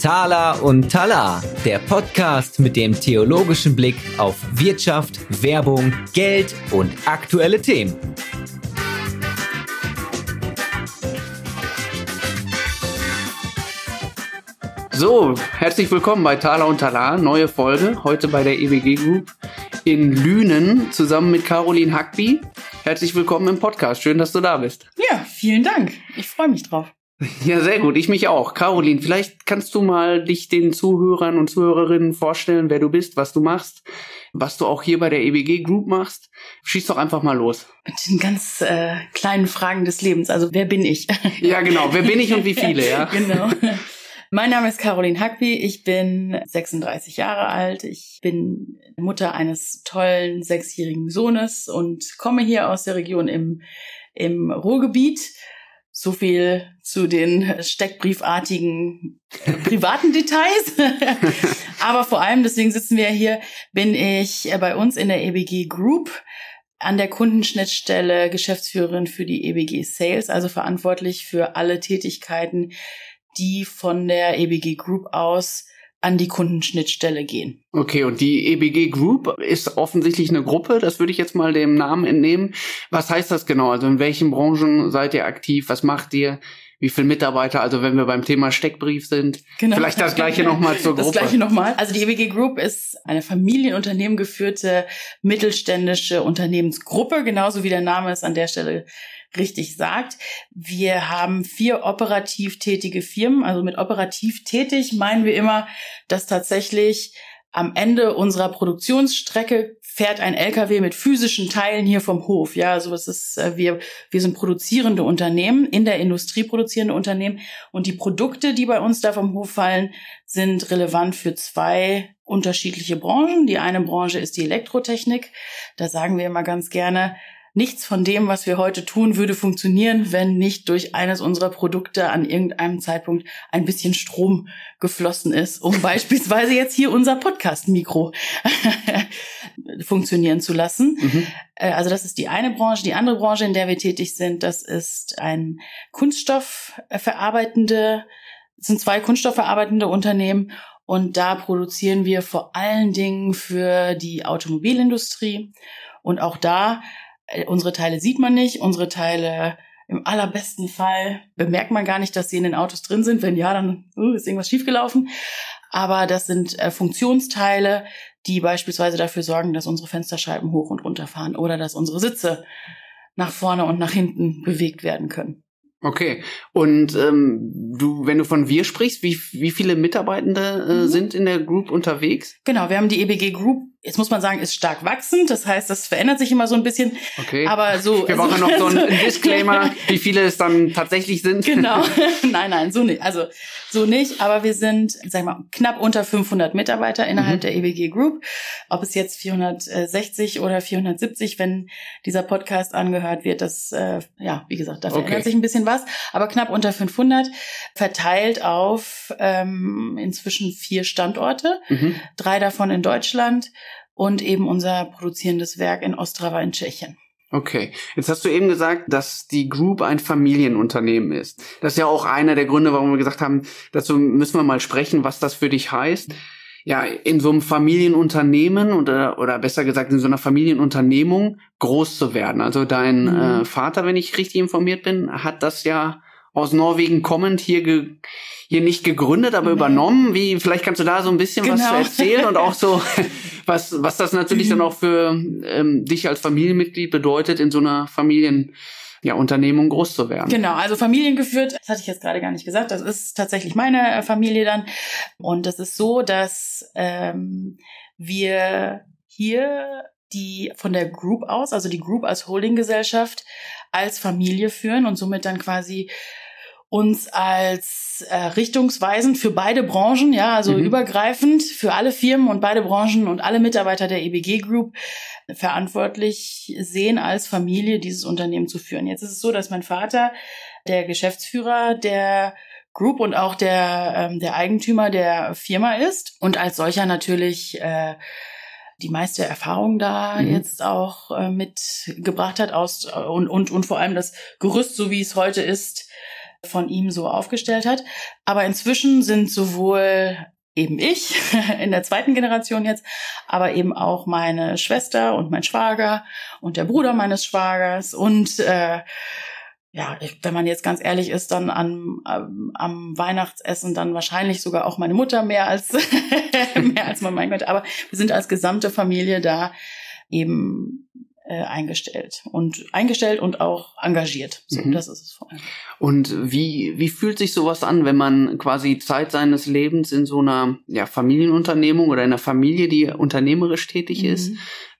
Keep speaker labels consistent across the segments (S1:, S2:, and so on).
S1: Thala und Tala, der Podcast mit dem theologischen Blick auf Wirtschaft, Werbung, Geld und aktuelle Themen.
S2: So, herzlich willkommen bei Thala und Tala, neue Folge, heute bei der EWG Group in Lünen zusammen mit Caroline Hackby. Herzlich willkommen im Podcast, schön, dass du da bist.
S3: Ja, vielen Dank, ich freue mich drauf.
S2: Ja, sehr gut. Ich mich auch. Caroline, vielleicht kannst du mal dich den Zuhörern und Zuhörerinnen vorstellen, wer du bist, was du machst, was du auch hier bei der EBG Group machst. Schieß doch einfach mal los.
S3: Mit den ganz äh, kleinen Fragen des Lebens. Also, wer bin ich?
S2: Ja, genau. Wer bin ich und wie viele, ja?
S3: genau. Mein Name ist Caroline Hackby. Ich bin 36 Jahre alt. Ich bin Mutter eines tollen sechsjährigen Sohnes und komme hier aus der Region im, im Ruhrgebiet so viel zu den steckbriefartigen privaten Details. Aber vor allem, deswegen sitzen wir hier, bin ich bei uns in der EBG Group an der Kundenschnittstelle Geschäftsführerin für die EBG Sales, also verantwortlich für alle Tätigkeiten, die von der EBG Group aus an die Kundenschnittstelle gehen.
S2: Okay, und die EBG Group ist offensichtlich eine Gruppe, das würde ich jetzt mal dem Namen entnehmen. Was heißt das genau? Also in welchen Branchen seid ihr aktiv? Was macht ihr? Wie viele Mitarbeiter? Also wenn wir beim Thema Steckbrief sind. Genau. Vielleicht das gleiche nochmal zur Gruppe.
S3: Das gleiche nochmal. Also die EBG Group ist eine Familienunternehmen geführte mittelständische Unternehmensgruppe, genauso wie der Name es an der Stelle richtig sagt. Wir haben vier operativ tätige Firmen. Also mit operativ tätig meinen wir immer, dass tatsächlich am Ende unserer Produktionsstrecke fährt ein LKW mit physischen Teilen hier vom Hof. Ja, also es ist, äh, wir, wir sind produzierende Unternehmen, in der Industrie produzierende Unternehmen. Und die Produkte, die bei uns da vom Hof fallen, sind relevant für zwei unterschiedliche Branchen. Die eine Branche ist die Elektrotechnik. Da sagen wir immer ganz gerne, Nichts von dem, was wir heute tun, würde funktionieren, wenn nicht durch eines unserer Produkte an irgendeinem Zeitpunkt ein bisschen Strom geflossen ist, um beispielsweise jetzt hier unser Podcast-Mikro funktionieren zu lassen. Mhm. Äh, also das ist die eine Branche. Die andere Branche, in der wir tätig sind, das ist ein Kunststoffverarbeitende, sind zwei kunststoffverarbeitende Unternehmen und da produzieren wir vor allen Dingen für die Automobilindustrie. Und auch da unsere Teile sieht man nicht, unsere Teile im allerbesten Fall bemerkt man gar nicht, dass sie in den Autos drin sind. Wenn ja, dann uh, ist irgendwas schiefgelaufen. Aber das sind äh, Funktionsteile, die beispielsweise dafür sorgen, dass unsere Fensterscheiben hoch und runter fahren oder dass unsere Sitze nach vorne und nach hinten bewegt werden können.
S2: Okay. Und ähm, du, wenn du von wir sprichst, wie, wie viele Mitarbeitende äh, mhm. sind in der Group unterwegs?
S3: Genau, wir haben die EBG Group jetzt muss man sagen, ist stark wachsend. Das heißt, das verändert sich immer so ein bisschen.
S2: Okay.
S3: Aber so.
S2: Wir brauchen also, noch so einen Disclaimer, wie viele es dann tatsächlich sind.
S3: Genau. nein, nein, so nicht. Also, so nicht. Aber wir sind, sag mal, knapp unter 500 Mitarbeiter innerhalb mhm. der EBG Group. Ob es jetzt 460 oder 470, wenn dieser Podcast angehört wird, das, äh, ja, wie gesagt, da verändert okay. sich ein bisschen was. Aber knapp unter 500, verteilt auf ähm, inzwischen vier Standorte. Mhm. Drei davon in Deutschland und eben unser produzierendes Werk in Ostrava in Tschechien.
S2: Okay, jetzt hast du eben gesagt, dass die Group ein Familienunternehmen ist. Das ist ja auch einer der Gründe, warum wir gesagt haben, dazu müssen wir mal sprechen, was das für dich heißt. Ja, in so einem Familienunternehmen oder, oder besser gesagt in so einer Familienunternehmung groß zu werden. Also dein mhm. äh, Vater, wenn ich richtig informiert bin, hat das ja aus Norwegen kommend hier ge hier nicht gegründet, aber mhm. übernommen. Wie, vielleicht kannst du da so ein bisschen genau. was erzählen und auch so, was, was das natürlich dann auch für ähm, dich als Familienmitglied bedeutet, in so einer Familien, ja, Unternehmung groß zu werden.
S3: Genau, also familiengeführt, das hatte ich jetzt gerade gar nicht gesagt, das ist tatsächlich meine äh, Familie dann. Und es ist so, dass ähm, wir hier die von der Group aus, also die Group als Holdinggesellschaft, als Familie führen und somit dann quasi uns als äh, richtungsweisend für beide Branchen, ja, also mhm. übergreifend für alle Firmen und beide Branchen und alle Mitarbeiter der EBG Group verantwortlich sehen, als Familie dieses Unternehmen zu führen. Jetzt ist es so, dass mein Vater der Geschäftsführer der Group und auch der, ähm, der Eigentümer der Firma ist und als solcher natürlich äh, die meiste Erfahrung da mhm. jetzt auch äh, mitgebracht hat aus äh, und, und, und vor allem das Gerüst, so wie es heute ist, von ihm so aufgestellt hat. Aber inzwischen sind sowohl eben ich in der zweiten Generation jetzt, aber eben auch meine Schwester und mein Schwager und der Bruder meines Schwagers und äh, ja, wenn man jetzt ganz ehrlich ist, dann am, am, am Weihnachtsessen dann wahrscheinlich sogar auch meine Mutter mehr als mehr als mein Mann. Aber wir sind als gesamte Familie da eben äh, eingestellt und eingestellt und auch engagiert. So, mhm. das ist es vor allem.
S2: Und wie wie fühlt sich sowas an, wenn man quasi Zeit seines Lebens in so einer ja, Familienunternehmung oder in einer Familie, die unternehmerisch tätig mhm. ist,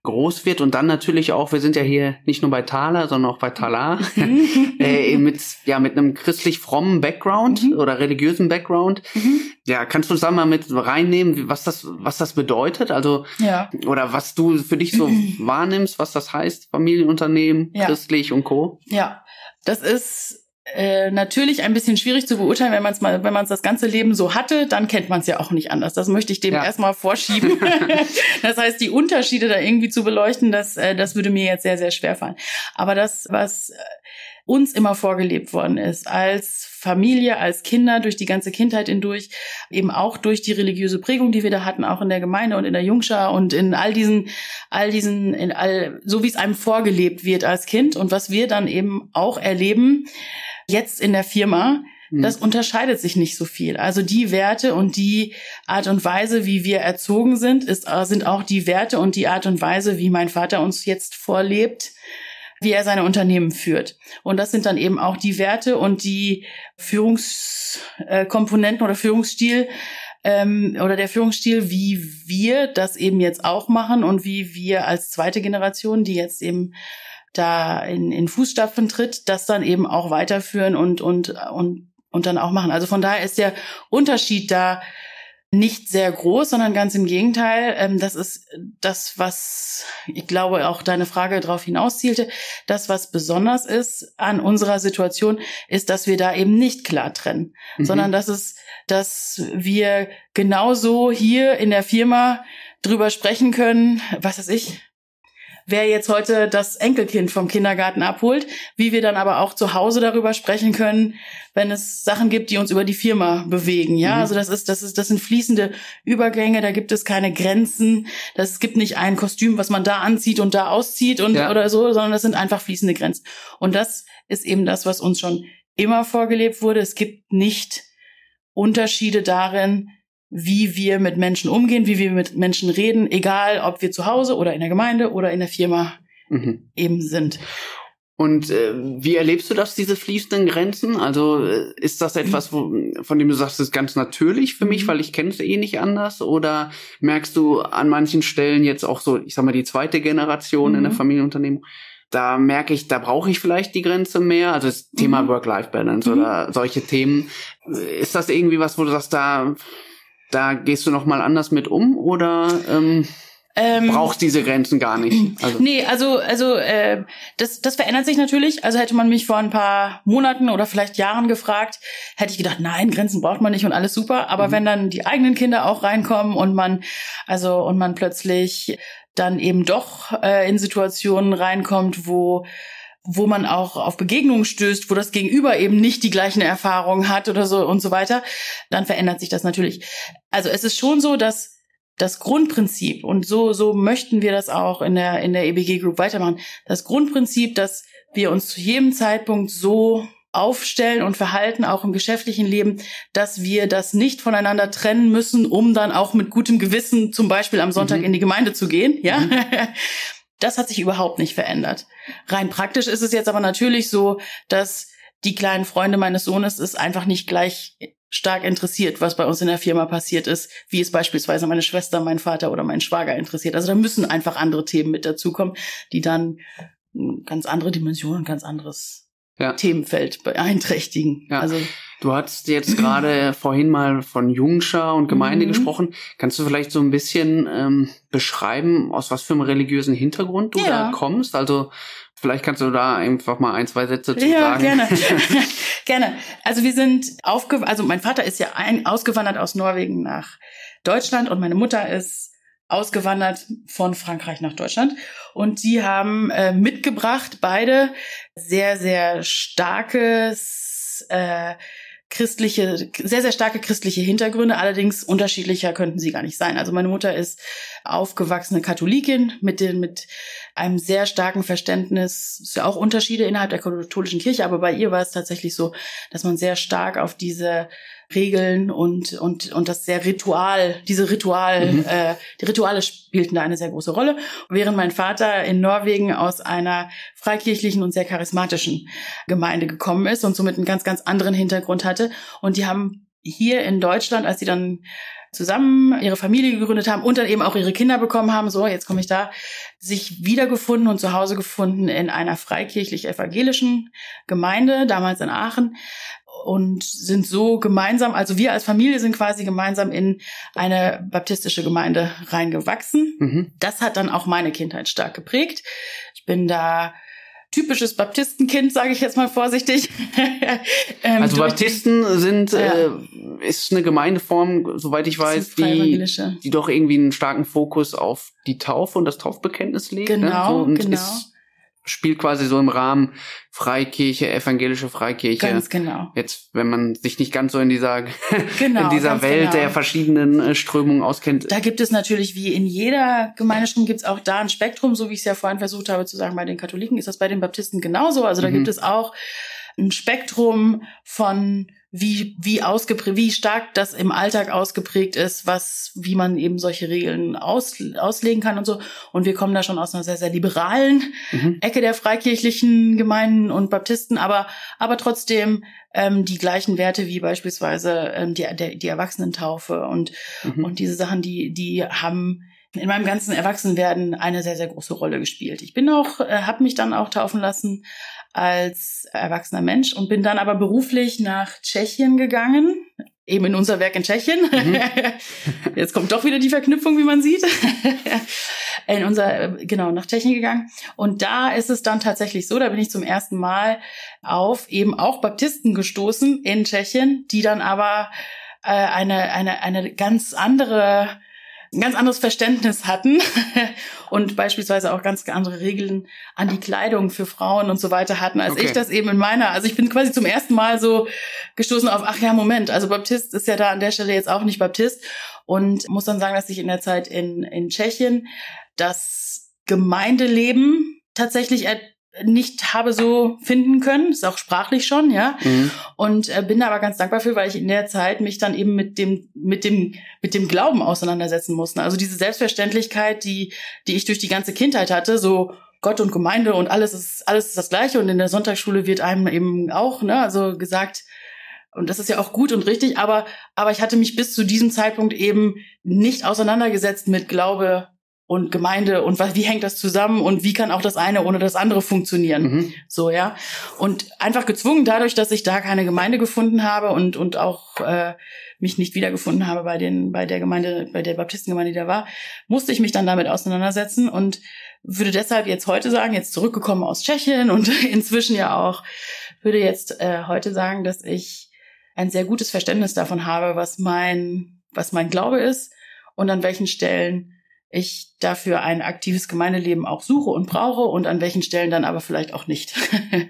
S2: groß wird und dann natürlich auch, wir sind ja hier nicht nur bei Thaler, sondern auch bei Talar, äh, mit, ja, mit einem christlich frommen Background mhm. oder religiösen Background. Mhm. Ja, kannst du da mal mit reinnehmen, was das, was das bedeutet? Also, ja. oder was du für dich so wahrnimmst, was das heißt, Familienunternehmen, ja. christlich und Co.
S3: Ja, das ist äh, natürlich ein bisschen schwierig zu beurteilen, wenn man es mal, wenn man es das ganze Leben so hatte, dann kennt man es ja auch nicht anders. Das möchte ich dem ja. erstmal vorschieben. das heißt, die Unterschiede da irgendwie zu beleuchten, das, äh, das würde mir jetzt sehr, sehr schwer fallen. Aber das, was äh, uns immer vorgelebt worden ist, als Familie, als Kinder, durch die ganze Kindheit hindurch, eben auch durch die religiöse Prägung, die wir da hatten, auch in der Gemeinde und in der Jungschar und in all diesen, all diesen, in all, so wie es einem vorgelebt wird als Kind und was wir dann eben auch erleben, jetzt in der Firma, hm. das unterscheidet sich nicht so viel. Also die Werte und die Art und Weise, wie wir erzogen sind, ist, sind auch die Werte und die Art und Weise, wie mein Vater uns jetzt vorlebt, wie er seine Unternehmen führt. Und das sind dann eben auch die Werte und die Führungskomponenten oder Führungsstil, ähm, oder der Führungsstil, wie wir das eben jetzt auch machen und wie wir als zweite Generation, die jetzt eben da in, in Fußstapfen tritt, das dann eben auch weiterführen und, und, und, und dann auch machen. Also von daher ist der Unterschied da nicht sehr groß, sondern ganz im Gegenteil. Ähm, das ist das, was ich glaube auch deine Frage darauf hinauszielte. Das, was besonders ist an unserer Situation, ist, dass wir da eben nicht klar trennen, mhm. sondern dass es, dass wir genauso hier in der Firma drüber sprechen können, was weiß ich, wer jetzt heute das Enkelkind vom Kindergarten abholt, wie wir dann aber auch zu Hause darüber sprechen können, wenn es Sachen gibt, die uns über die Firma bewegen. Ja, mhm. also das ist, das ist, das sind fließende Übergänge, da gibt es keine Grenzen. Das gibt nicht ein Kostüm, was man da anzieht und da auszieht und ja. oder so, sondern das sind einfach fließende Grenzen. Und das ist eben das, was uns schon immer vorgelebt wurde. Es gibt nicht Unterschiede darin, wie wir mit Menschen umgehen, wie wir mit Menschen reden, egal ob wir zu Hause oder in der Gemeinde oder in der Firma mhm. eben sind.
S2: Und äh, wie erlebst du das, diese fließenden Grenzen? Also äh, ist das etwas, wo, von dem du sagst, das ist ganz natürlich für mich, mhm. weil ich kenne es eh nicht anders? Oder merkst du an manchen Stellen jetzt auch so, ich sag mal, die zweite Generation mhm. in der mhm. Familienunternehmung, da merke ich, da brauche ich vielleicht die Grenze mehr. Also das Thema mhm. Work-Life-Balance mhm. oder solche Themen. Ist das irgendwie was, wo du sagst, da da gehst du noch mal anders mit um oder ähm, ähm, brauchst diese Grenzen gar nicht?
S3: Also. Nee, also also äh, das das verändert sich natürlich. Also hätte man mich vor ein paar Monaten oder vielleicht Jahren gefragt, hätte ich gedacht, nein, Grenzen braucht man nicht und alles super. Aber mhm. wenn dann die eigenen Kinder auch reinkommen und man also und man plötzlich dann eben doch äh, in Situationen reinkommt, wo wo man auch auf Begegnungen stößt, wo das Gegenüber eben nicht die gleichen Erfahrungen hat oder so und so weiter, dann verändert sich das natürlich. Also es ist schon so, dass das Grundprinzip und so so möchten wir das auch in der in der EBG Group weitermachen. Das Grundprinzip, dass wir uns zu jedem Zeitpunkt so aufstellen und verhalten, auch im geschäftlichen Leben, dass wir das nicht voneinander trennen müssen, um dann auch mit gutem Gewissen zum Beispiel am Sonntag mhm. in die Gemeinde zu gehen. Ja, mhm. Das hat sich überhaupt nicht verändert. Rein praktisch ist es jetzt aber natürlich so, dass die kleinen Freunde meines Sohnes ist einfach nicht gleich stark interessiert, was bei uns in der Firma passiert ist, wie es beispielsweise meine Schwester, mein Vater oder mein Schwager interessiert. Also da müssen einfach andere Themen mit dazukommen, die dann ganz andere Dimensionen, ganz anderes ja. Themenfeld beeinträchtigen.
S2: Ja. Also du hast jetzt gerade vorhin mal von Jungschar und Gemeinde mhm. gesprochen. Kannst du vielleicht so ein bisschen ähm, beschreiben, aus was für einem religiösen Hintergrund du ja. da kommst? Also vielleicht kannst du da einfach mal ein, zwei Sätze zu ja, sagen.
S3: gerne. gerne. Also wir sind aufge also mein Vater ist ja ein, ausgewandert aus Norwegen nach Deutschland und meine Mutter ist ausgewandert von Frankreich nach Deutschland. Und die haben äh, mitgebracht beide sehr, sehr starkes äh, christliche, sehr, sehr starke christliche Hintergründe, allerdings unterschiedlicher könnten sie gar nicht sein. Also meine Mutter ist aufgewachsene Katholikin mit den, mit einem sehr starken Verständnis, ist ja auch Unterschiede innerhalb der katholischen Kirche, aber bei ihr war es tatsächlich so, dass man sehr stark auf diese Regeln und und und das sehr Ritual, diese Ritual, mhm. äh, die Rituale spielten da eine sehr große Rolle. Während mein Vater in Norwegen aus einer freikirchlichen und sehr charismatischen Gemeinde gekommen ist und somit einen ganz ganz anderen Hintergrund hatte und die haben hier in Deutschland, als sie dann zusammen ihre Familie gegründet haben und dann eben auch ihre Kinder bekommen haben, so jetzt komme ich da, sich wiedergefunden und zu Hause gefunden in einer freikirchlich-evangelischen Gemeinde, damals in Aachen, und sind so gemeinsam, also wir als Familie sind quasi gemeinsam in eine baptistische Gemeinde reingewachsen. Mhm. Das hat dann auch meine Kindheit stark geprägt. Ich bin da typisches Baptistenkind, sage ich jetzt mal vorsichtig.
S2: ähm, also Baptisten sind ja. äh, ist eine Gemeindeform, soweit ich weiß, die, die doch irgendwie einen starken Fokus auf die Taufe und das Taufbekenntnis legt.
S3: Genau,
S2: ne? so,
S3: genau.
S2: Ist, spielt quasi so im Rahmen Freikirche, evangelische Freikirche.
S3: Ganz genau.
S2: Jetzt, wenn man sich nicht ganz so in dieser, genau, in dieser Welt genau. der verschiedenen äh, Strömungen auskennt.
S3: Da gibt es natürlich, wie in jeder Gemeindeströmung, gibt es auch da ein Spektrum, so wie ich es ja vorhin versucht habe zu sagen, bei den Katholiken ist das bei den Baptisten genauso. Also da mhm. gibt es auch ein Spektrum von wie wie ausgeprägt, wie stark das im Alltag ausgeprägt ist, was wie man eben solche Regeln aus, auslegen kann und so. Und wir kommen da schon aus einer sehr sehr liberalen mhm. Ecke der freikirchlichen Gemeinden und Baptisten, aber aber trotzdem ähm, die gleichen Werte wie beispielsweise ähm, die der, die Erwachsenentaufe und mhm. und diese Sachen, die die haben in meinem ganzen Erwachsenwerden eine sehr, sehr große Rolle gespielt. Ich bin auch, äh, habe mich dann auch taufen lassen als erwachsener Mensch und bin dann aber beruflich nach Tschechien gegangen, eben in unser Werk in Tschechien. Mhm. Jetzt kommt doch wieder die Verknüpfung, wie man sieht. in unser, genau, nach Tschechien gegangen. Und da ist es dann tatsächlich so, da bin ich zum ersten Mal auf eben auch Baptisten gestoßen in Tschechien, die dann aber äh, eine, eine, eine ganz andere ein ganz anderes Verständnis hatten und beispielsweise auch ganz andere Regeln an die Kleidung für Frauen und so weiter hatten, als okay. ich das eben in meiner. Also ich bin quasi zum ersten Mal so gestoßen auf, ach ja, Moment, also Baptist ist ja da an der Stelle jetzt auch nicht Baptist und muss dann sagen, dass ich in der Zeit in, in Tschechien das Gemeindeleben tatsächlich nicht habe so finden können, ist auch sprachlich schon, ja. Mhm. Und äh, bin aber ganz dankbar für, weil ich in der Zeit mich dann eben mit dem mit dem mit dem Glauben auseinandersetzen musste. Also diese Selbstverständlichkeit, die die ich durch die ganze Kindheit hatte, so Gott und Gemeinde und alles ist alles ist das gleiche und in der Sonntagsschule wird einem eben auch, ne, also gesagt, und das ist ja auch gut und richtig, aber aber ich hatte mich bis zu diesem Zeitpunkt eben nicht auseinandergesetzt mit Glaube und Gemeinde und was, wie hängt das zusammen und wie kann auch das eine ohne das andere funktionieren. Mhm. So, ja. Und einfach gezwungen dadurch, dass ich da keine Gemeinde gefunden habe und, und auch äh, mich nicht wiedergefunden habe bei den, bei der Gemeinde, bei der Baptistengemeinde, die da war, musste ich mich dann damit auseinandersetzen und würde deshalb jetzt heute sagen, jetzt zurückgekommen aus Tschechien und inzwischen ja auch, würde jetzt äh, heute sagen, dass ich ein sehr gutes Verständnis davon habe, was mein, was mein Glaube ist und an welchen Stellen ich dafür ein aktives Gemeindeleben auch suche und brauche und an welchen Stellen dann aber vielleicht auch nicht.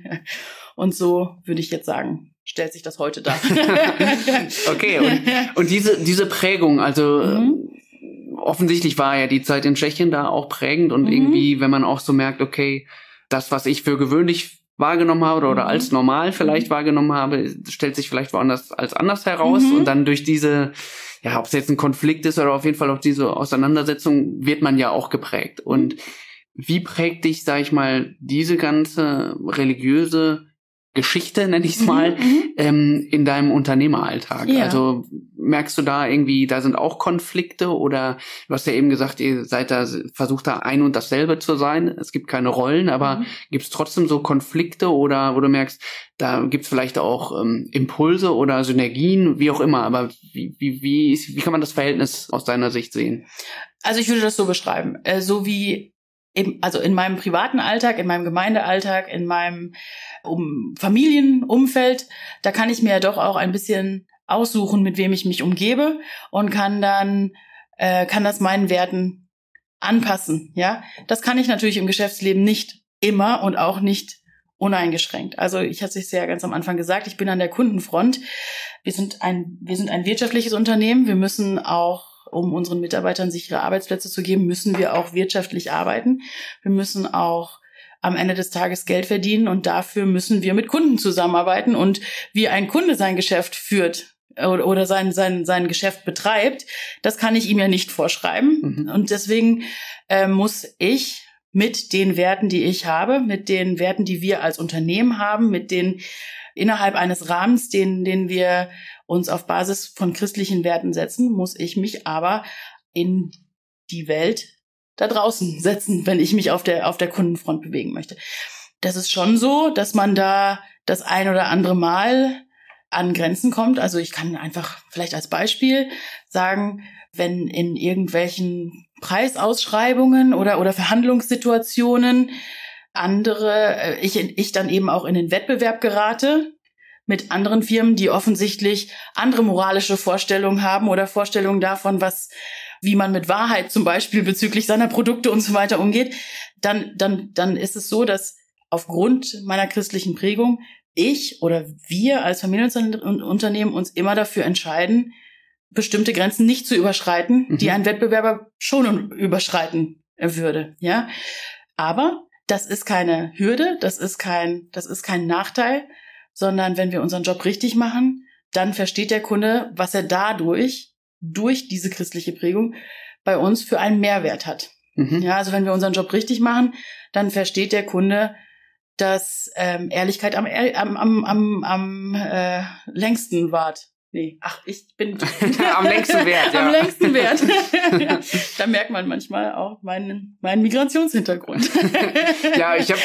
S3: und so würde ich jetzt sagen, stellt sich das heute dar.
S2: okay, und, und diese, diese Prägung, also mhm. offensichtlich war ja die Zeit in Tschechien da auch prägend und mhm. irgendwie, wenn man auch so merkt, okay, das, was ich für gewöhnlich wahrgenommen habe oder, mhm. als normal vielleicht mhm. wahrgenommen habe, stellt sich vielleicht woanders als anders heraus mhm. und dann durch diese ja, ob es jetzt ein Konflikt ist oder auf jeden Fall auch diese Auseinandersetzung, wird man ja auch geprägt. Und wie prägt dich, sag ich mal, diese ganze religiöse Geschichte, nenne ich es mhm, mal, mhm. ähm, in deinem Unternehmeralltag? Ja. Also merkst du da irgendwie, da sind auch Konflikte oder du hast ja eben gesagt, ihr seid da, versucht da ein und dasselbe zu sein. Es gibt keine Rollen, aber mhm. gibt es trotzdem so Konflikte oder wo du merkst, da gibt es vielleicht auch ähm, Impulse oder Synergien, wie auch immer, aber wie, wie, wie, wie kann man das Verhältnis aus deiner Sicht sehen?
S3: Also ich würde das so beschreiben, äh, so wie eben, also in meinem privaten Alltag, in meinem Gemeindealltag, in meinem um Familienumfeld, da kann ich mir ja doch auch ein bisschen aussuchen, mit wem ich mich umgebe und kann dann äh, kann das meinen Werten anpassen, ja. Das kann ich natürlich im Geschäftsleben nicht immer und auch nicht uneingeschränkt. Also ich hatte es ja ganz am Anfang gesagt, ich bin an der Kundenfront. Wir sind ein, wir sind ein wirtschaftliches Unternehmen. Wir müssen auch um unseren Mitarbeitern sichere Arbeitsplätze zu geben, müssen wir auch wirtschaftlich arbeiten. Wir müssen auch am Ende des Tages Geld verdienen und dafür müssen wir mit Kunden zusammenarbeiten und wie ein Kunde sein Geschäft führt oder sein, sein, sein Geschäft betreibt, das kann ich ihm ja nicht vorschreiben. Mhm. Und deswegen äh, muss ich mit den Werten, die ich habe, mit den Werten, die wir als Unternehmen haben, mit den innerhalb eines Rahmens, den, den wir uns auf Basis von christlichen Werten setzen, muss ich mich aber in die Welt da draußen setzen, wenn ich mich auf der, auf der Kundenfront bewegen möchte. Das ist schon so, dass man da das ein oder andere Mal an Grenzen kommt. Also ich kann einfach vielleicht als Beispiel sagen, wenn in irgendwelchen Preisausschreibungen oder, oder Verhandlungssituationen andere, äh, ich, ich dann eben auch in den Wettbewerb gerate mit anderen Firmen, die offensichtlich andere moralische Vorstellungen haben oder Vorstellungen davon, was, wie man mit Wahrheit zum Beispiel bezüglich seiner Produkte und so weiter umgeht, dann, dann, dann ist es so, dass aufgrund meiner christlichen Prägung ich oder wir als Familienunternehmen uns immer dafür entscheiden, bestimmte Grenzen nicht zu überschreiten, mhm. die ein Wettbewerber schon überschreiten würde, ja. Aber das ist keine Hürde, das ist kein, das ist kein Nachteil, sondern wenn wir unseren Job richtig machen, dann versteht der Kunde, was er dadurch, durch diese christliche Prägung, bei uns für einen Mehrwert hat. Mhm. Ja, also wenn wir unseren Job richtig machen, dann versteht der Kunde, dass ähm, Ehrlichkeit am, am, am, am, äh, längsten wart. Nee, ach, ich bin
S2: am längsten Wert.
S3: Ja. Am längsten Wert. ja, da merkt man manchmal auch meinen, meinen Migrationshintergrund.
S2: ja, ich habe,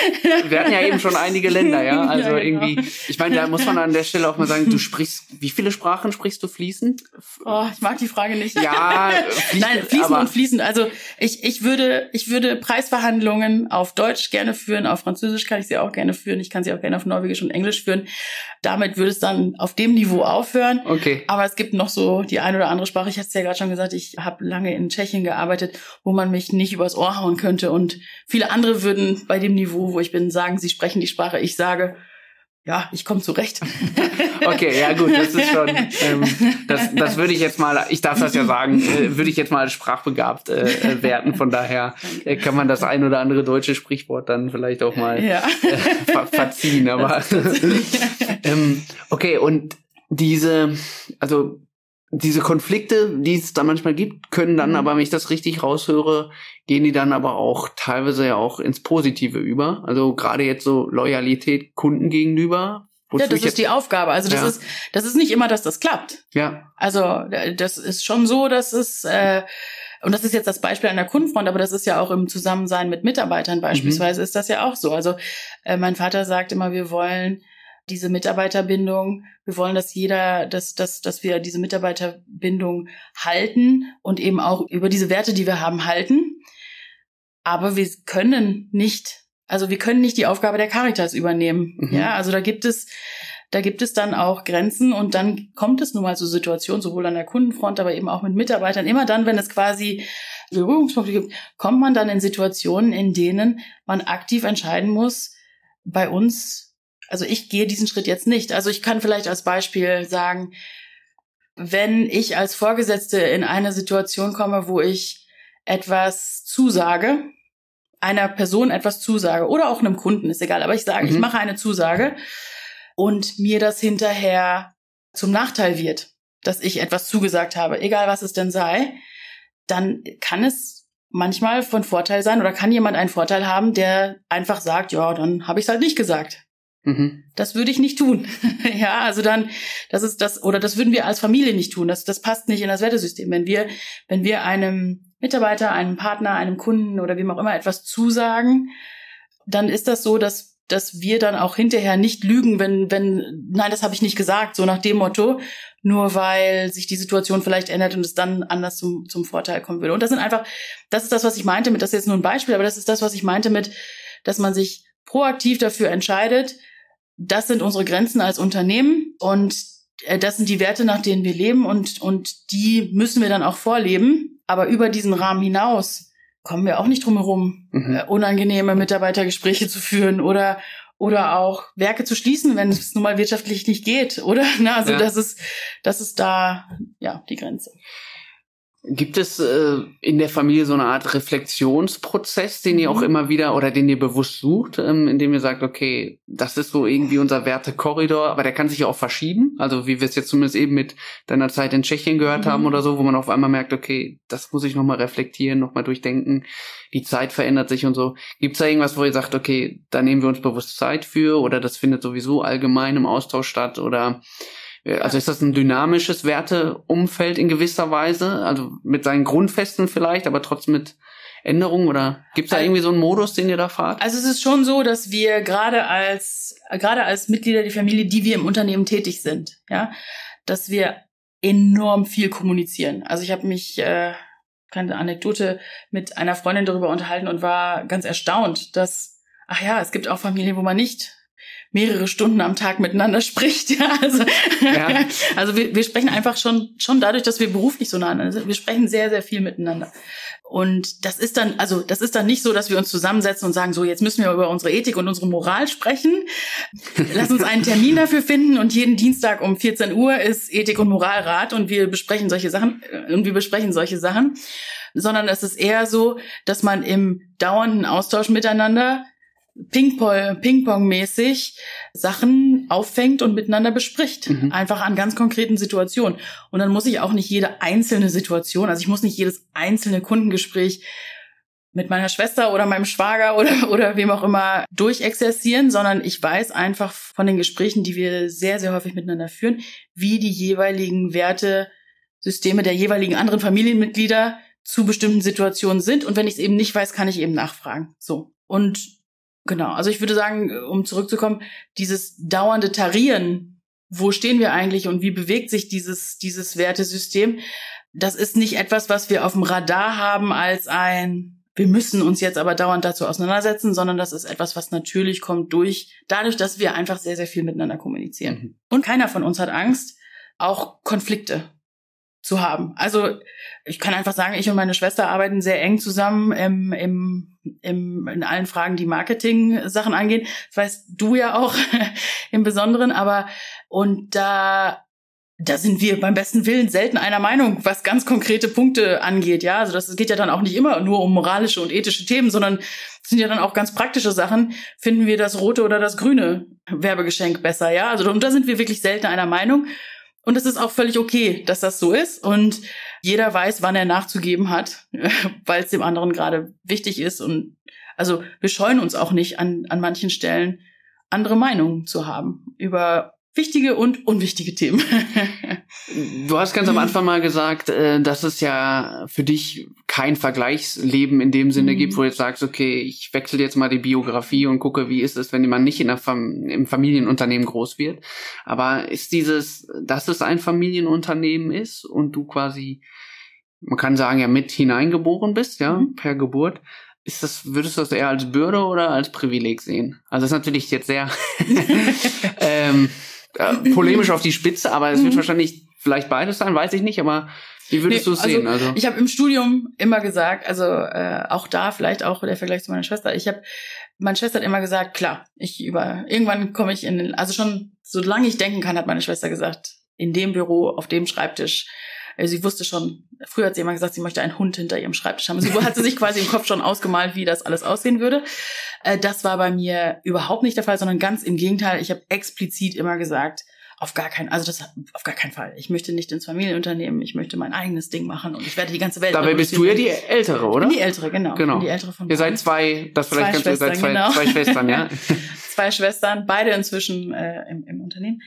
S2: wir hatten ja eben schon einige Länder, ja. Also ja, genau. irgendwie, ich meine, da muss man an der Stelle auch mal sagen, du sprichst, wie viele Sprachen sprichst du fließend?
S3: Oh, ich mag die Frage nicht.
S2: Ja,
S3: fließend, nein, fließend und fließend. Also ich, ich würde, ich würde Preisverhandlungen auf Deutsch gerne führen, auf Französisch kann ich sie auch gerne führen, ich kann sie auch gerne auf Norwegisch und Englisch führen. Damit würde es dann auf dem Niveau aufhören.
S2: Okay.
S3: Aber es gibt noch so die eine oder andere Sprache. Ich hatte es ja gerade schon gesagt, ich habe lange in Tschechien gearbeitet, wo man mich nicht übers Ohr hauen könnte. Und viele andere würden bei dem Niveau, wo ich bin, sagen, sie sprechen die Sprache. Ich sage, ja, ich komme zurecht.
S2: okay, ja gut, das ist schon, ähm, das, das würde ich jetzt mal, ich darf das ja sagen, äh, würde ich jetzt mal als sprachbegabt äh, äh, werten. Von daher äh, kann man das ein oder andere deutsche Sprichwort dann vielleicht auch mal ja. äh, ver verziehen. Aber ähm, okay, und diese, also diese Konflikte, die es da manchmal gibt, können dann mhm. aber, wenn ich das richtig raushöre, gehen die dann aber auch teilweise ja auch ins Positive über. Also gerade jetzt so Loyalität Kunden gegenüber.
S3: Ja, das ist die Aufgabe. Also das ja. ist, das ist nicht immer, dass das klappt.
S2: Ja.
S3: Also das ist schon so, dass es äh, und das ist jetzt das Beispiel an der Kundenfront, aber das ist ja auch im Zusammensein mit Mitarbeitern beispielsweise mhm. ist das ja auch so. Also äh, mein Vater sagt immer, wir wollen diese Mitarbeiterbindung. Wir wollen, dass jeder, dass, dass, dass wir diese Mitarbeiterbindung halten und eben auch über diese Werte, die wir haben, halten. Aber wir können nicht, also wir können nicht die Aufgabe der Caritas übernehmen. Mhm. Ja, also da gibt es, da gibt es dann auch Grenzen und dann kommt es nun mal zu Situationen, sowohl an der Kundenfront, aber eben auch mit Mitarbeitern. Immer dann, wenn es quasi Berührungspunkte gibt, kommt man dann in Situationen, in denen man aktiv entscheiden muss, bei uns also ich gehe diesen Schritt jetzt nicht. Also ich kann vielleicht als Beispiel sagen, wenn ich als Vorgesetzte in eine Situation komme, wo ich etwas zusage, einer Person etwas zusage oder auch einem Kunden, ist egal, aber ich sage, mhm. ich mache eine Zusage und mir das hinterher zum Nachteil wird, dass ich etwas zugesagt habe, egal was es denn sei, dann kann es manchmal von Vorteil sein oder kann jemand einen Vorteil haben, der einfach sagt, ja, dann habe ich es halt nicht gesagt. Mhm. Das würde ich nicht tun. ja, also dann, das ist das, oder das würden wir als Familie nicht tun. Das, das passt nicht in das Wertesystem. Wenn wir, wenn wir einem Mitarbeiter, einem Partner, einem Kunden oder wem auch immer etwas zusagen, dann ist das so, dass dass wir dann auch hinterher nicht lügen, wenn, wenn, nein, das habe ich nicht gesagt, so nach dem Motto, nur weil sich die Situation vielleicht ändert und es dann anders zum, zum Vorteil kommen würde. Und das sind einfach, das ist das, was ich meinte mit, das ist jetzt nur ein Beispiel, aber das ist das, was ich meinte mit, dass man sich proaktiv dafür entscheidet, das sind unsere Grenzen als Unternehmen und äh, das sind die Werte, nach denen wir leben und, und die müssen wir dann auch vorleben. Aber über diesen Rahmen hinaus kommen wir auch nicht drum herum, mhm. äh, unangenehme Mitarbeitergespräche zu führen oder oder auch Werke zu schließen, wenn es nun mal wirtschaftlich nicht geht, oder? Na, also ja. das ist das ist da ja die Grenze.
S2: Gibt es äh, in der Familie so eine Art Reflexionsprozess, den ihr auch mhm. immer wieder oder den ihr bewusst sucht, ähm, indem ihr sagt, okay, das ist so irgendwie unser Wertekorridor, aber der kann sich ja auch verschieben. Also wie wir es jetzt zumindest eben mit deiner Zeit in Tschechien gehört mhm. haben oder so, wo man auf einmal merkt, okay, das muss ich nochmal reflektieren, nochmal durchdenken. Die Zeit verändert sich und so. Gibt es da irgendwas, wo ihr sagt, okay, da nehmen wir uns bewusst Zeit für oder das findet sowieso allgemein im Austausch statt oder also ist das ein dynamisches Werteumfeld in gewisser Weise, also mit seinen Grundfesten vielleicht, aber trotzdem mit Änderungen oder gibt es da irgendwie so einen Modus, den ihr da fahrt?
S3: Also es ist schon so, dass wir gerade als gerade als Mitglieder der Familie, die wir im Unternehmen tätig sind, ja, dass wir enorm viel kommunizieren. Also ich habe mich äh, keine Anekdote mit einer Freundin darüber unterhalten und war ganz erstaunt, dass ach ja, es gibt auch Familien, wo man nicht mehrere Stunden am Tag miteinander spricht. Ja, also, ja. also wir, wir sprechen einfach schon, schon dadurch, dass wir beruflich so nah sind. Wir sprechen sehr, sehr viel miteinander. Und das ist dann, also das ist dann nicht so, dass wir uns zusammensetzen und sagen, so jetzt müssen wir über unsere Ethik und unsere Moral sprechen. Lass uns einen Termin dafür finden und jeden Dienstag um 14 Uhr ist Ethik und Moralrat und wir besprechen solche Sachen äh, und wir besprechen solche Sachen. Sondern es ist eher so, dass man im dauernden Austausch miteinander Ping-Pong-mäßig Sachen auffängt und miteinander bespricht. Mhm. Einfach an ganz konkreten Situationen. Und dann muss ich auch nicht jede einzelne Situation, also ich muss nicht jedes einzelne Kundengespräch mit meiner Schwester oder meinem Schwager oder, oder wem auch immer durchexerzieren, sondern ich weiß einfach von den Gesprächen, die wir sehr, sehr häufig miteinander führen, wie die jeweiligen Wertesysteme der jeweiligen anderen Familienmitglieder zu bestimmten Situationen sind. Und wenn ich es eben nicht weiß, kann ich eben nachfragen. So. Und Genau, also ich würde sagen, um zurückzukommen, dieses dauernde Tarieren, wo stehen wir eigentlich und wie bewegt sich dieses, dieses Wertesystem, das ist nicht etwas, was wir auf dem Radar haben als ein, wir müssen uns jetzt aber dauernd dazu auseinandersetzen, sondern das ist etwas, was natürlich kommt durch, dadurch, dass wir einfach sehr, sehr viel miteinander kommunizieren. Mhm. Und keiner von uns hat Angst, auch Konflikte zu haben. Also ich kann einfach sagen, ich und meine Schwester arbeiten sehr eng zusammen im, im, im, in allen Fragen, die Marketing-Sachen angehen. Das weißt du ja auch im Besonderen, aber und da da sind wir beim besten Willen selten einer Meinung, was ganz konkrete Punkte angeht. Ja, also das geht ja dann auch nicht immer nur um moralische und ethische Themen, sondern sind ja dann auch ganz praktische Sachen. Finden wir das rote oder das grüne Werbegeschenk besser? Ja, also da sind wir wirklich selten einer Meinung. Und es ist auch völlig okay, dass das so ist. Und jeder weiß, wann er nachzugeben hat, weil es dem anderen gerade wichtig ist. Und also wir scheuen uns auch nicht an, an manchen Stellen andere Meinungen zu haben über wichtige und unwichtige Themen.
S2: du hast ganz am Anfang mal gesagt, äh, dass es ja für dich kein Vergleichsleben in dem Sinne mhm. gibt, wo du jetzt sagst, okay, ich wechsle jetzt mal die Biografie und gucke, wie ist es, wenn man nicht in der Fam im Familienunternehmen groß wird. Aber ist dieses, dass es ein Familienunternehmen ist und du quasi, man kann sagen, ja mit hineingeboren bist, ja, mhm. per Geburt, ist das, würdest du das eher als Bürde oder als Privileg sehen? Also das ist natürlich jetzt sehr ähm, äh, polemisch auf die Spitze, aber es wird mhm. wahrscheinlich vielleicht beides sein, weiß ich nicht, aber wie würdest nee, du es sehen?
S3: Also, also ich habe im Studium immer gesagt, also äh, auch da vielleicht auch der Vergleich zu meiner Schwester. Ich habe, meine Schwester hat immer gesagt, klar, ich über irgendwann komme ich in, also schon solange ich denken kann, hat meine Schwester gesagt, in dem Büro, auf dem Schreibtisch. Also sie wusste schon, früher hat sie immer gesagt, sie möchte einen Hund hinter ihrem Schreibtisch haben. So hat sie sich quasi im Kopf schon ausgemalt, wie das alles aussehen würde. Äh, das war bei mir überhaupt nicht der Fall, sondern ganz im Gegenteil. Ich habe explizit immer gesagt, auf gar keinen, also das auf gar keinen Fall. Ich möchte nicht ins Familienunternehmen, ich möchte mein eigenes Ding machen und ich werde die ganze Welt.
S2: Dabei bist du ja die Ältere, oder?
S3: die Ältere, genau. Genau. Die Ältere von
S2: Ihr seid zwei, das vielleicht zwei kannst du, seid zwei, genau. zwei Schwestern, ja.
S3: zwei Schwestern, beide inzwischen äh, im, im Unternehmen.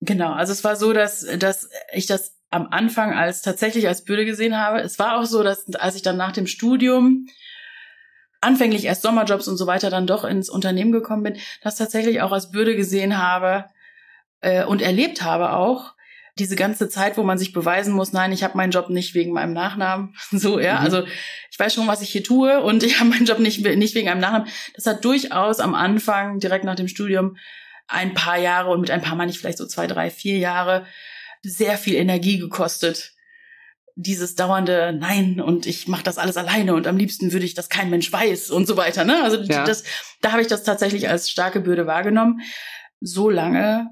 S3: Genau. Also es war so, dass dass ich das am Anfang als tatsächlich als Bürde gesehen habe. Es war auch so, dass als ich dann nach dem Studium anfänglich erst Sommerjobs und so weiter dann doch ins Unternehmen gekommen bin, das tatsächlich auch als Bürde gesehen habe äh, und erlebt habe auch diese ganze Zeit, wo man sich beweisen muss, nein, ich habe meinen Job nicht wegen meinem Nachnamen, so ja, mhm. also ich weiß schon, was ich hier tue und ich habe meinen Job nicht nicht wegen einem Nachnamen. Das hat durchaus am Anfang direkt nach dem Studium ein paar Jahre und mit ein paar meine ich vielleicht so zwei, drei, vier Jahre sehr viel Energie gekostet, dieses dauernde Nein und ich mache das alles alleine und am liebsten würde ich, dass kein Mensch weiß und so weiter. Ne? Also ja. das, da habe ich das tatsächlich als starke Bürde wahrgenommen. So lange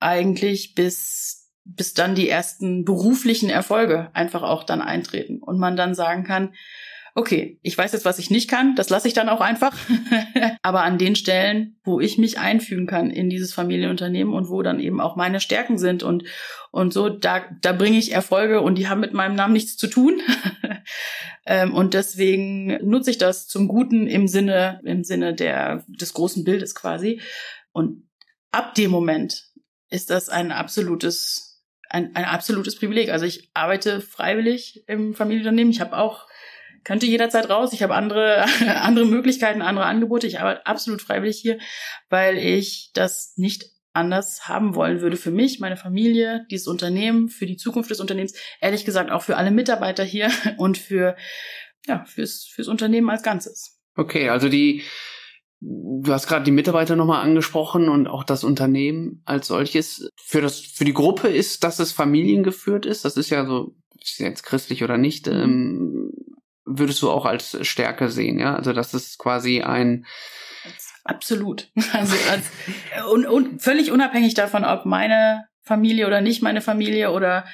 S3: eigentlich, bis, bis dann die ersten beruflichen Erfolge einfach auch dann eintreten und man dann sagen kann, okay, ich weiß jetzt, was ich nicht kann, das lasse ich dann auch einfach. Aber an den Stellen, wo ich mich einfügen kann in dieses Familienunternehmen und wo dann eben auch meine Stärken sind und, und so, da, da bringe ich Erfolge und die haben mit meinem Namen nichts zu tun. Ähm, und deswegen nutze ich das zum Guten im Sinne, im Sinne der, des großen Bildes quasi. Und ab dem Moment ist das ein absolutes, ein, ein absolutes Privileg. Also ich arbeite freiwillig im Familienunternehmen. Ich habe auch könnte jederzeit raus. Ich habe andere, andere Möglichkeiten, andere Angebote. Ich arbeite absolut freiwillig hier, weil ich das nicht anders haben wollen würde für mich, meine Familie, dieses Unternehmen, für die Zukunft des Unternehmens, ehrlich gesagt auch für alle Mitarbeiter hier und für, ja, fürs, fürs Unternehmen als Ganzes.
S2: Okay, also die, du hast gerade die Mitarbeiter nochmal angesprochen und auch das Unternehmen als solches. Für das, für die Gruppe ist, dass es familiengeführt ist. Das ist ja so, ist jetzt christlich oder nicht, mhm. ähm, würdest du auch als Stärke sehen, ja? Also das ist quasi ein
S3: Absolut. Also als, und, und völlig unabhängig davon, ob meine Familie oder nicht meine Familie oder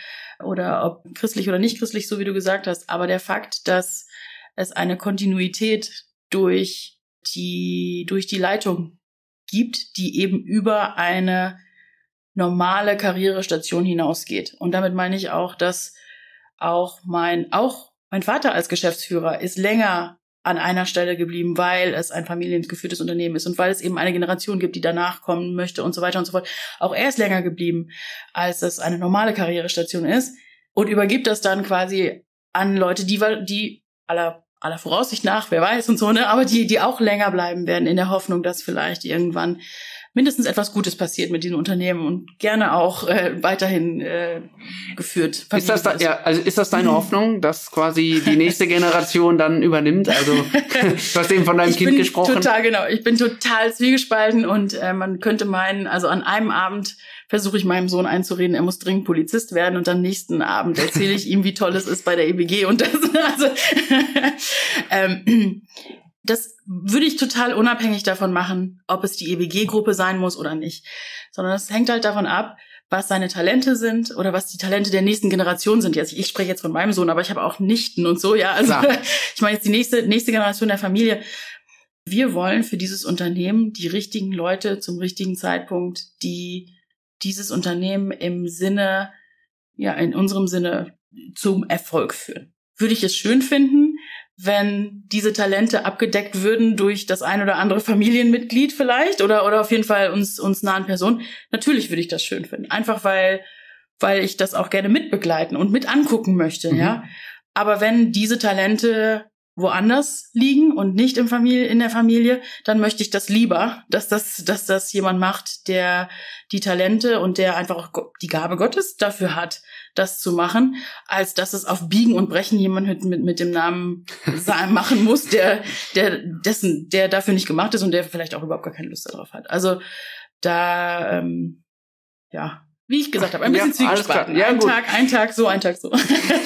S3: oder ob christlich oder nicht christlich, so wie du gesagt hast. Aber der Fakt, dass es eine Kontinuität durch die durch die Leitung gibt, die eben über eine normale Karrierestation hinausgeht. Und damit meine ich auch, dass auch mein auch mein Vater als Geschäftsführer ist länger an einer Stelle geblieben, weil es ein familiengeführtes Unternehmen ist und weil es eben eine Generation gibt, die danach kommen möchte und so weiter und so fort. Auch er ist länger geblieben, als es eine normale Karrierestation ist und übergibt das dann quasi an Leute, die, die aller, aller Voraussicht nach, wer weiß und so, ne, aber die, die auch länger bleiben werden in der Hoffnung, dass vielleicht irgendwann mindestens etwas Gutes passiert mit diesem Unternehmen und gerne auch äh, weiterhin äh, geführt.
S2: Ist das da, ja, also ist das deine Hoffnung, dass quasi die nächste Generation dann übernimmt? Also du hast eben von deinem
S3: ich
S2: Kind
S3: bin
S2: gesprochen.
S3: Total genau. Ich bin total zwiegespalten und äh, man könnte meinen, also an einem Abend versuche ich meinem Sohn einzureden, er muss dringend Polizist werden und am nächsten Abend erzähle ich ihm, wie toll es ist bei der EBG und das. Also, ähm, das würde ich total unabhängig davon machen, ob es die EBG-Gruppe sein muss oder nicht. Sondern es hängt halt davon ab, was seine Talente sind oder was die Talente der nächsten Generation sind. Jetzt, ich spreche jetzt von meinem Sohn, aber ich habe auch Nichten und so, ja. Also ich meine jetzt die nächste, nächste Generation der Familie. Wir wollen für dieses Unternehmen die richtigen Leute zum richtigen Zeitpunkt, die dieses Unternehmen im Sinne, ja, in unserem Sinne zum Erfolg führen. Würde ich es schön finden, wenn diese Talente abgedeckt würden durch das ein oder andere Familienmitglied vielleicht oder oder auf jeden Fall uns uns nahen Personen. Natürlich würde ich das schön finden, einfach weil weil ich das auch gerne mitbegleiten und mit angucken möchte, mhm. ja. Aber wenn diese Talente woanders liegen und nicht im Familie, in der Familie, dann möchte ich das lieber, dass das, dass das jemand macht, der die Talente und der einfach auch die Gabe Gottes dafür hat, das zu machen, als dass es auf Biegen und Brechen jemand mit, mit, mit dem Namen machen muss, der, der, dessen, der dafür nicht gemacht ist und der vielleicht auch überhaupt gar keine Lust darauf hat. Also da, ähm, ja, wie ich gesagt habe, ein bisschen ja, Zwiespalt. Ja, ein gut. Tag, ein Tag so, ein Tag so.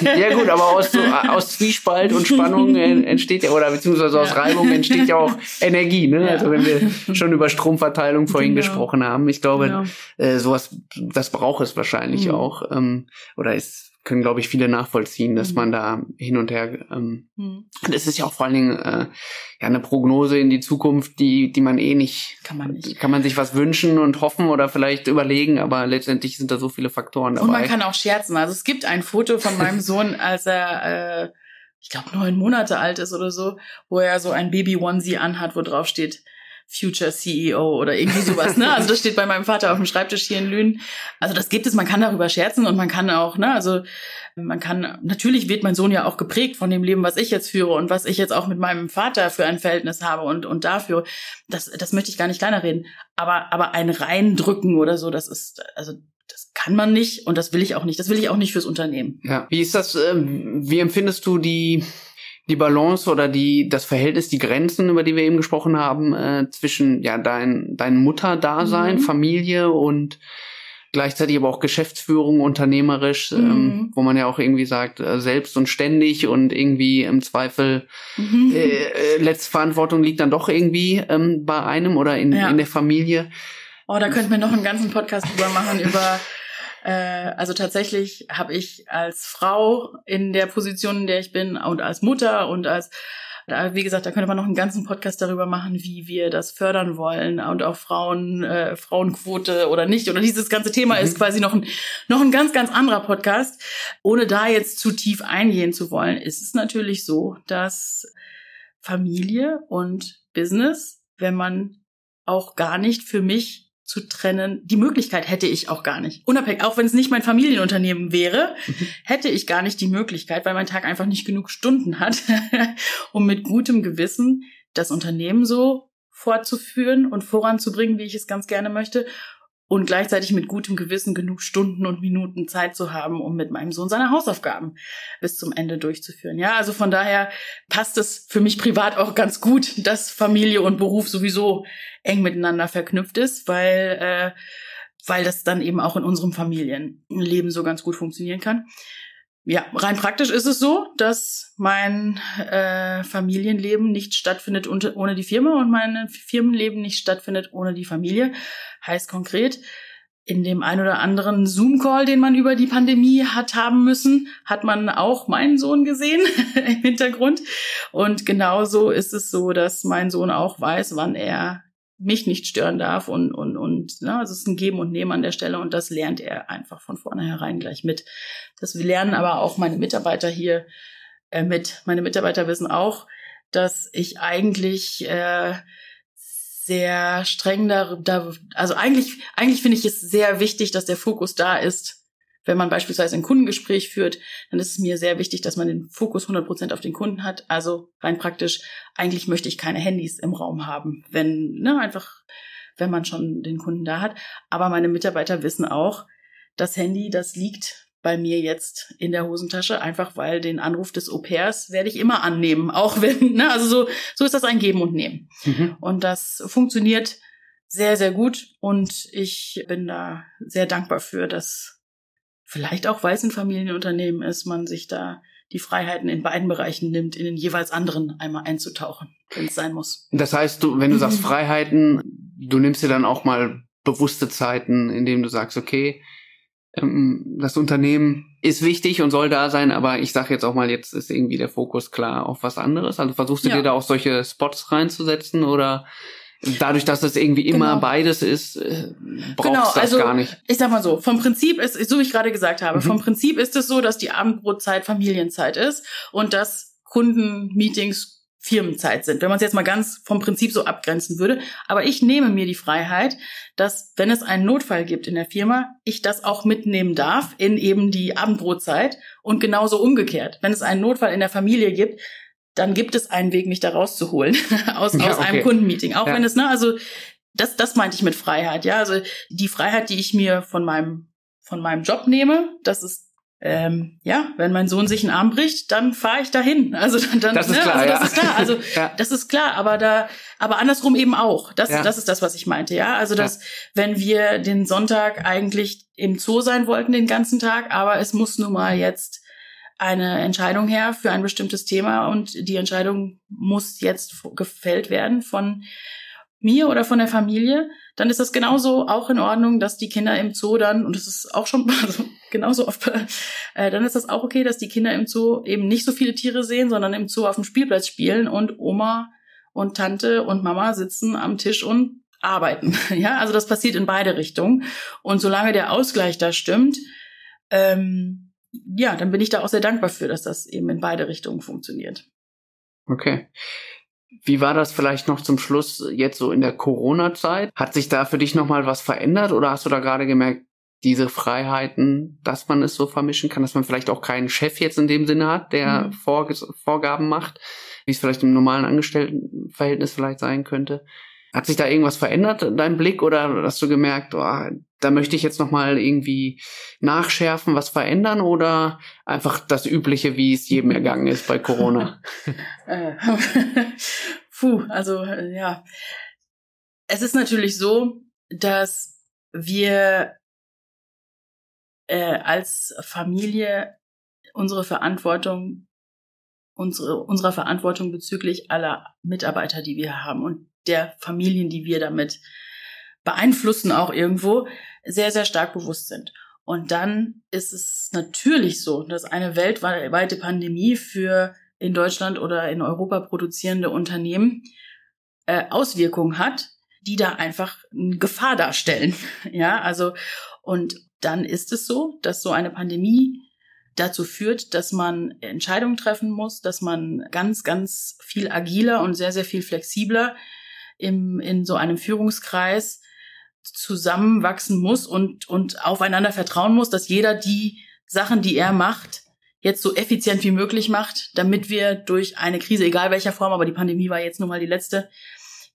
S2: Ja gut, aber aus, so, aus Zwiespalt und Spannung entsteht ja, oder beziehungsweise aus ja. Reibung entsteht ja auch Energie. Ne? Ja. Also wenn wir schon über Stromverteilung vorhin genau. gesprochen haben, ich glaube, genau. äh, sowas, das braucht es wahrscheinlich mhm. auch. Ähm, oder ist können, glaube ich, viele nachvollziehen, dass mhm. man da hin und her. Ähm, mhm. Das ist ja auch vor allen Dingen äh, ja eine Prognose in die Zukunft, die die man eh nicht
S3: kann man nicht
S2: kann man sich was wünschen und hoffen oder vielleicht überlegen, aber letztendlich sind da so viele Faktoren dabei.
S3: Und man kann auch scherzen. Also es gibt ein Foto von meinem Sohn, als er äh, ich glaube neun Monate alt ist oder so, wo er so ein Baby Onesie anhat, wo drauf steht Future CEO oder irgendwie sowas, ne? Also das steht bei meinem Vater auf dem Schreibtisch hier in Lünen. Also das gibt es, man kann darüber scherzen und man kann auch, ne, also man kann, natürlich wird mein Sohn ja auch geprägt von dem Leben, was ich jetzt führe und was ich jetzt auch mit meinem Vater für ein Verhältnis habe und, und dafür, das, das möchte ich gar nicht kleiner reden. Aber, aber ein reindrücken oder so, das ist, also das kann man nicht und das will ich auch nicht. Das will ich auch nicht fürs Unternehmen.
S2: Ja. Wie ist das, äh, wie empfindest du die, die Balance oder die das Verhältnis, die Grenzen, über die wir eben gesprochen haben, äh, zwischen ja dein dein Mutterdasein, mhm. Familie und gleichzeitig aber auch Geschäftsführung, unternehmerisch, ähm, mhm. ähm, wo man ja auch irgendwie sagt, äh, selbst und ständig und irgendwie im Zweifel mhm. äh, äh, letzte Verantwortung liegt dann doch irgendwie ähm, bei einem oder in, ja. in der Familie.
S3: Oh, da könnten wir noch einen ganzen Podcast drüber machen, über also tatsächlich habe ich als Frau in der Position, in der ich bin und als Mutter und als wie gesagt, da könnte man noch einen ganzen Podcast darüber machen, wie wir das fördern wollen und auch Frauen, äh, Frauenquote oder nicht. Oder dieses ganze Thema mhm. ist quasi noch ein, noch ein ganz, ganz anderer Podcast. Ohne da jetzt zu tief eingehen zu wollen, ist es natürlich so, dass Familie und Business, wenn man auch gar nicht für mich zu trennen. Die Möglichkeit hätte ich auch gar nicht. Unabhängig, auch wenn es nicht mein Familienunternehmen wäre, mhm. hätte ich gar nicht die Möglichkeit, weil mein Tag einfach nicht genug Stunden hat, um mit gutem Gewissen das Unternehmen so fortzuführen und voranzubringen, wie ich es ganz gerne möchte und gleichzeitig mit gutem Gewissen genug Stunden und Minuten Zeit zu haben, um mit meinem Sohn seine Hausaufgaben bis zum Ende durchzuführen. Ja, also von daher passt es für mich privat auch ganz gut, dass Familie und Beruf sowieso eng miteinander verknüpft ist, weil äh, weil das dann eben auch in unserem Familienleben so ganz gut funktionieren kann. Ja, rein praktisch ist es so, dass mein äh, Familienleben nicht stattfindet unter, ohne die Firma und mein Firmenleben nicht stattfindet ohne die Familie. Heißt konkret, in dem ein oder anderen Zoom-Call, den man über die Pandemie hat haben müssen, hat man auch meinen Sohn gesehen im Hintergrund. Und genauso ist es so, dass mein Sohn auch weiß, wann er mich nicht stören darf und und und ne, also es ist ein Geben und Nehmen an der Stelle und das lernt er einfach von vornherein gleich mit. Das lernen aber auch meine Mitarbeiter hier äh, mit. Meine Mitarbeiter wissen auch, dass ich eigentlich äh, sehr streng da, da also eigentlich eigentlich finde ich es sehr wichtig, dass der Fokus da ist wenn man beispielsweise ein Kundengespräch führt, dann ist es mir sehr wichtig, dass man den Fokus 100 Prozent auf den Kunden hat. Also rein praktisch, eigentlich möchte ich keine Handys im Raum haben, wenn, ne, einfach, wenn man schon den Kunden da hat. Aber meine Mitarbeiter wissen auch, das Handy, das liegt bei mir jetzt in der Hosentasche, einfach weil den Anruf des Au-pairs werde ich immer annehmen, auch wenn, ne, also so, so ist das ein Geben und Nehmen. Mhm. Und das funktioniert sehr, sehr gut und ich bin da sehr dankbar für, dass vielleicht auch, weil es ein Familienunternehmen ist, man sich da die Freiheiten in beiden Bereichen nimmt, in den jeweils anderen einmal einzutauchen, wenn es sein muss.
S2: Das heißt, du, wenn du sagst Freiheiten, du nimmst dir dann auch mal bewusste Zeiten, in denen du sagst, okay, ähm, das Unternehmen ist wichtig und soll da sein, aber ich sage jetzt auch mal, jetzt ist irgendwie der Fokus klar auf was anderes. Also versuchst du ja. dir da auch solche Spots reinzusetzen oder dadurch, dass es irgendwie immer genau. beides ist, äh, brauchst genau, das also, gar nicht.
S3: Ich sag mal so, vom Prinzip ist, so wie ich gerade gesagt habe, mhm. vom Prinzip ist es so, dass die Abendbrotzeit Familienzeit ist und dass Kundenmeetings Firmenzeit sind, wenn man es jetzt mal ganz vom Prinzip so abgrenzen würde. Aber ich nehme mir die Freiheit, dass, wenn es einen Notfall gibt in der Firma, ich das auch mitnehmen darf in eben die Abendbrotzeit und genauso umgekehrt. Wenn es einen Notfall in der Familie gibt, dann gibt es einen Weg, mich da rauszuholen aus, ja, aus okay. einem Kundenmeeting. Auch ja. wenn es, ne, also das, das meinte ich mit Freiheit, ja. Also die Freiheit, die ich mir von meinem, von meinem Job nehme, das ist ähm, ja, wenn mein Sohn sich einen Arm bricht, dann fahre ich dahin. Also dann,
S2: das ist
S3: ne?
S2: klar,
S3: also das
S2: ja.
S3: ist klar. Also ja. das ist klar, aber da, aber andersrum eben auch. Das, ja. das ist das, was ich meinte, ja. Also dass, wenn wir den Sonntag eigentlich im Zoo sein wollten den ganzen Tag, aber es muss nun mal jetzt eine Entscheidung her für ein bestimmtes Thema und die Entscheidung muss jetzt gefällt werden von mir oder von der Familie, dann ist das genauso auch in Ordnung, dass die Kinder im Zoo dann, und das ist auch schon also genauso oft, äh, dann ist das auch okay, dass die Kinder im Zoo eben nicht so viele Tiere sehen, sondern im Zoo auf dem Spielplatz spielen und Oma und Tante und Mama sitzen am Tisch und arbeiten. Ja, also das passiert in beide Richtungen. Und solange der Ausgleich da stimmt, ähm, ja, dann bin ich da auch sehr dankbar für, dass das eben in beide Richtungen funktioniert.
S2: Okay. Wie war das vielleicht noch zum Schluss jetzt so in der Corona-Zeit? Hat sich da für dich nochmal was verändert oder hast du da gerade gemerkt, diese Freiheiten, dass man es so vermischen kann, dass man vielleicht auch keinen Chef jetzt in dem Sinne hat, der mhm. Vorgaben macht, wie es vielleicht im normalen Angestelltenverhältnis vielleicht sein könnte? Hat sich da irgendwas verändert, dein Blick, oder hast du gemerkt, oh, da möchte ich jetzt nochmal irgendwie nachschärfen, was verändern oder einfach das Übliche, wie es jedem ergangen ist bei Corona?
S3: Äh, puh, also äh, ja. Es ist natürlich so, dass wir äh, als Familie unsere Verantwortung, unsere, unserer Verantwortung bezüglich aller Mitarbeiter, die wir haben und der Familien, die wir damit beeinflussen, auch irgendwo, sehr, sehr stark bewusst sind. Und dann ist es natürlich so, dass eine weltweite Pandemie für in Deutschland oder in Europa produzierende Unternehmen äh, Auswirkungen hat, die da einfach eine Gefahr darstellen. Ja, also und dann ist es so, dass so eine Pandemie dazu führt, dass man Entscheidungen treffen muss, dass man ganz, ganz viel agiler und sehr, sehr viel flexibler im, in so einem Führungskreis zusammenwachsen muss und, und aufeinander vertrauen muss, dass jeder die Sachen, die er macht, jetzt so effizient wie möglich macht, damit wir durch eine Krise, egal welcher Form, aber die Pandemie war jetzt nun mal die letzte,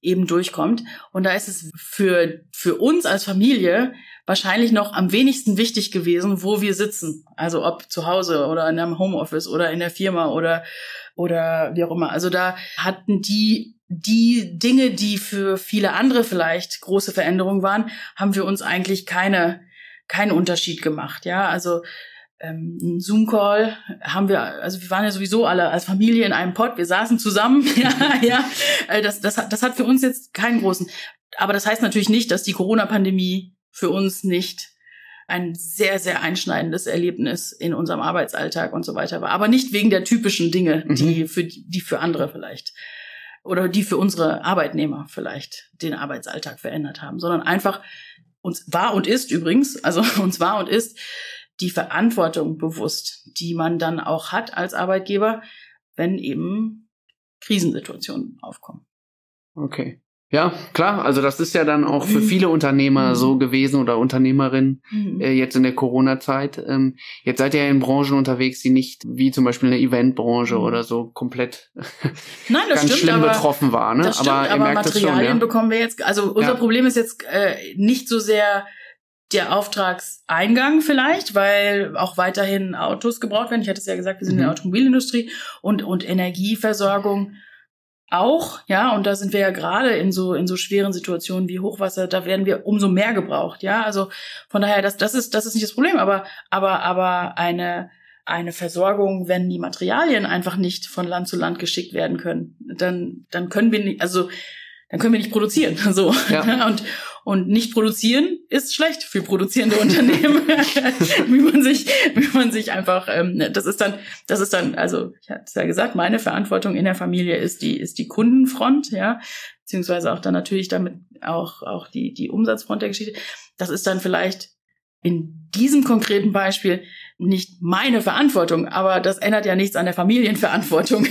S3: eben durchkommt. Und da ist es für, für uns als Familie wahrscheinlich noch am wenigsten wichtig gewesen, wo wir sitzen. Also ob zu Hause oder in einem Homeoffice oder in der Firma oder, oder wie auch immer. Also da hatten die, die Dinge, die für viele andere vielleicht große Veränderungen waren, haben wir uns eigentlich keine, keinen Unterschied gemacht. Ja, also ähm, einen Zoom-Call haben wir, also wir waren ja sowieso alle als Familie in einem Pod, wir saßen zusammen, ja, ja, äh, das, das, das hat für uns jetzt keinen großen, aber das heißt natürlich nicht, dass die Corona-Pandemie für uns nicht ein sehr, sehr einschneidendes Erlebnis in unserem Arbeitsalltag und so weiter war. Aber nicht wegen der typischen Dinge, die mhm. für, die für andere vielleicht oder die für unsere Arbeitnehmer vielleicht den Arbeitsalltag verändert haben, sondern einfach uns war und ist übrigens, also uns war und ist die Verantwortung bewusst, die man dann auch hat als Arbeitgeber, wenn eben Krisensituationen aufkommen.
S2: Okay. Ja, klar. Also das ist ja dann auch für viele Unternehmer mhm. so gewesen oder Unternehmerinnen mhm. äh, jetzt in der Corona-Zeit. Ähm, jetzt seid ihr ja in Branchen unterwegs, die nicht wie zum Beispiel in der Eventbranche mhm. oder so komplett
S3: Nein, das
S2: ganz
S3: stimmt,
S2: schlimm
S3: aber,
S2: betroffen war. Ne?
S3: Das stimmt, aber, aber Materialien schon, ja? bekommen wir jetzt. Also unser ja. Problem ist jetzt äh, nicht so sehr der Auftragseingang vielleicht, weil auch weiterhin Autos gebraucht werden. Ich hatte es ja gesagt, wir sind in der mhm. Automobilindustrie und, und Energieversorgung auch, ja, und da sind wir ja gerade in so, in so schweren Situationen wie Hochwasser, da werden wir umso mehr gebraucht, ja. Also von daher, das, das ist, das ist nicht das Problem, aber, aber, aber eine, eine Versorgung, wenn die Materialien einfach nicht von Land zu Land geschickt werden können, dann, dann können wir nicht, also, dann können wir nicht produzieren, so. Ja. Und, und nicht produzieren ist schlecht für produzierende Unternehmen, wie man sich, wie man sich einfach, ähm, das ist dann, das ist dann, also ich hatte es ja gesagt, meine Verantwortung in der Familie ist die, ist die Kundenfront, ja, beziehungsweise auch dann natürlich damit auch, auch die, die Umsatzfront der Geschichte. Das ist dann vielleicht in diesem konkreten Beispiel nicht meine Verantwortung, aber das ändert ja nichts an der Familienverantwortung,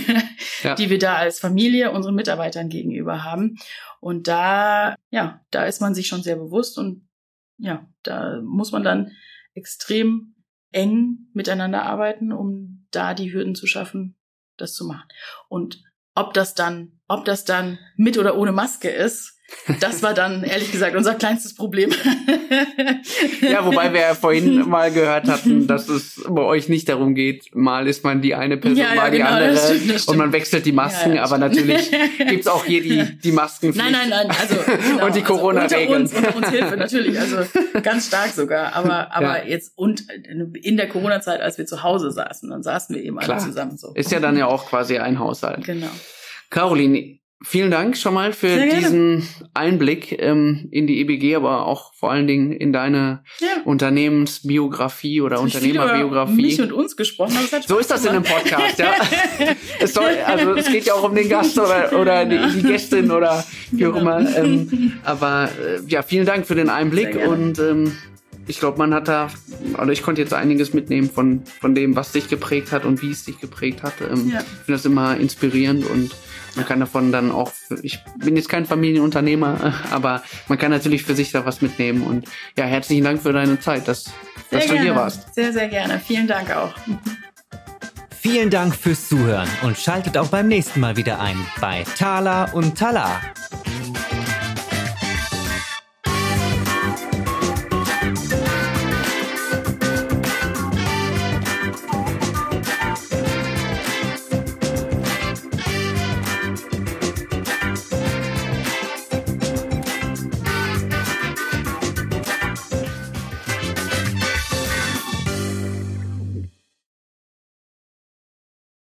S3: ja. die wir da als Familie unseren Mitarbeitern gegenüber haben. Und da, ja, da ist man sich schon sehr bewusst und ja, da muss man dann extrem eng miteinander arbeiten, um da die Hürden zu schaffen, das zu machen. Und ob das dann, ob das dann mit oder ohne Maske ist, das war dann ehrlich gesagt unser kleinstes Problem.
S2: ja, wobei wir ja vorhin mal gehört hatten, dass es bei euch nicht darum geht, mal ist man die eine Person, ja, mal ja, die genau, andere das stimmt, das stimmt. und man wechselt die Masken, ja, aber natürlich gibt's auch hier die, die Masken.
S3: Nein, nein, nein, also genau,
S2: und die Corona-Regeln.
S3: Also unter uns, unter uns Hilfe natürlich, also ganz stark sogar, aber aber jetzt und in der Corona-Zeit, als wir zu Hause saßen, dann saßen wir eben Klar. alle zusammen so.
S2: Ist ja dann ja auch quasi ein Haushalt.
S3: Genau.
S2: Caroline, Vielen Dank schon mal für diesen Einblick ähm, in die EBG, aber auch vor allen Dingen in deine ja. Unternehmensbiografie oder Unternehmerbiografie.
S3: Mich und uns gesprochen.
S2: so ist das in einem Podcast, ja. es soll, also es geht ja auch um den Gast oder, oder die, die Gästin oder wie auch genau. immer. Ähm, aber äh, ja, vielen Dank für den Einblick und ähm, ich glaube, man hat da, oder ich konnte jetzt einiges mitnehmen von, von dem, was dich geprägt hat und wie es dich geprägt hat. Ähm, ja. Ich finde das immer inspirierend und man kann davon dann auch, ich bin jetzt kein Familienunternehmer, aber man kann natürlich für sich da was mitnehmen. Und ja, herzlichen Dank für deine Zeit, dass, dass du hier warst.
S3: Sehr, sehr gerne. Vielen Dank auch.
S1: Vielen Dank fürs Zuhören und schaltet auch beim nächsten Mal wieder ein bei Thala und Tala.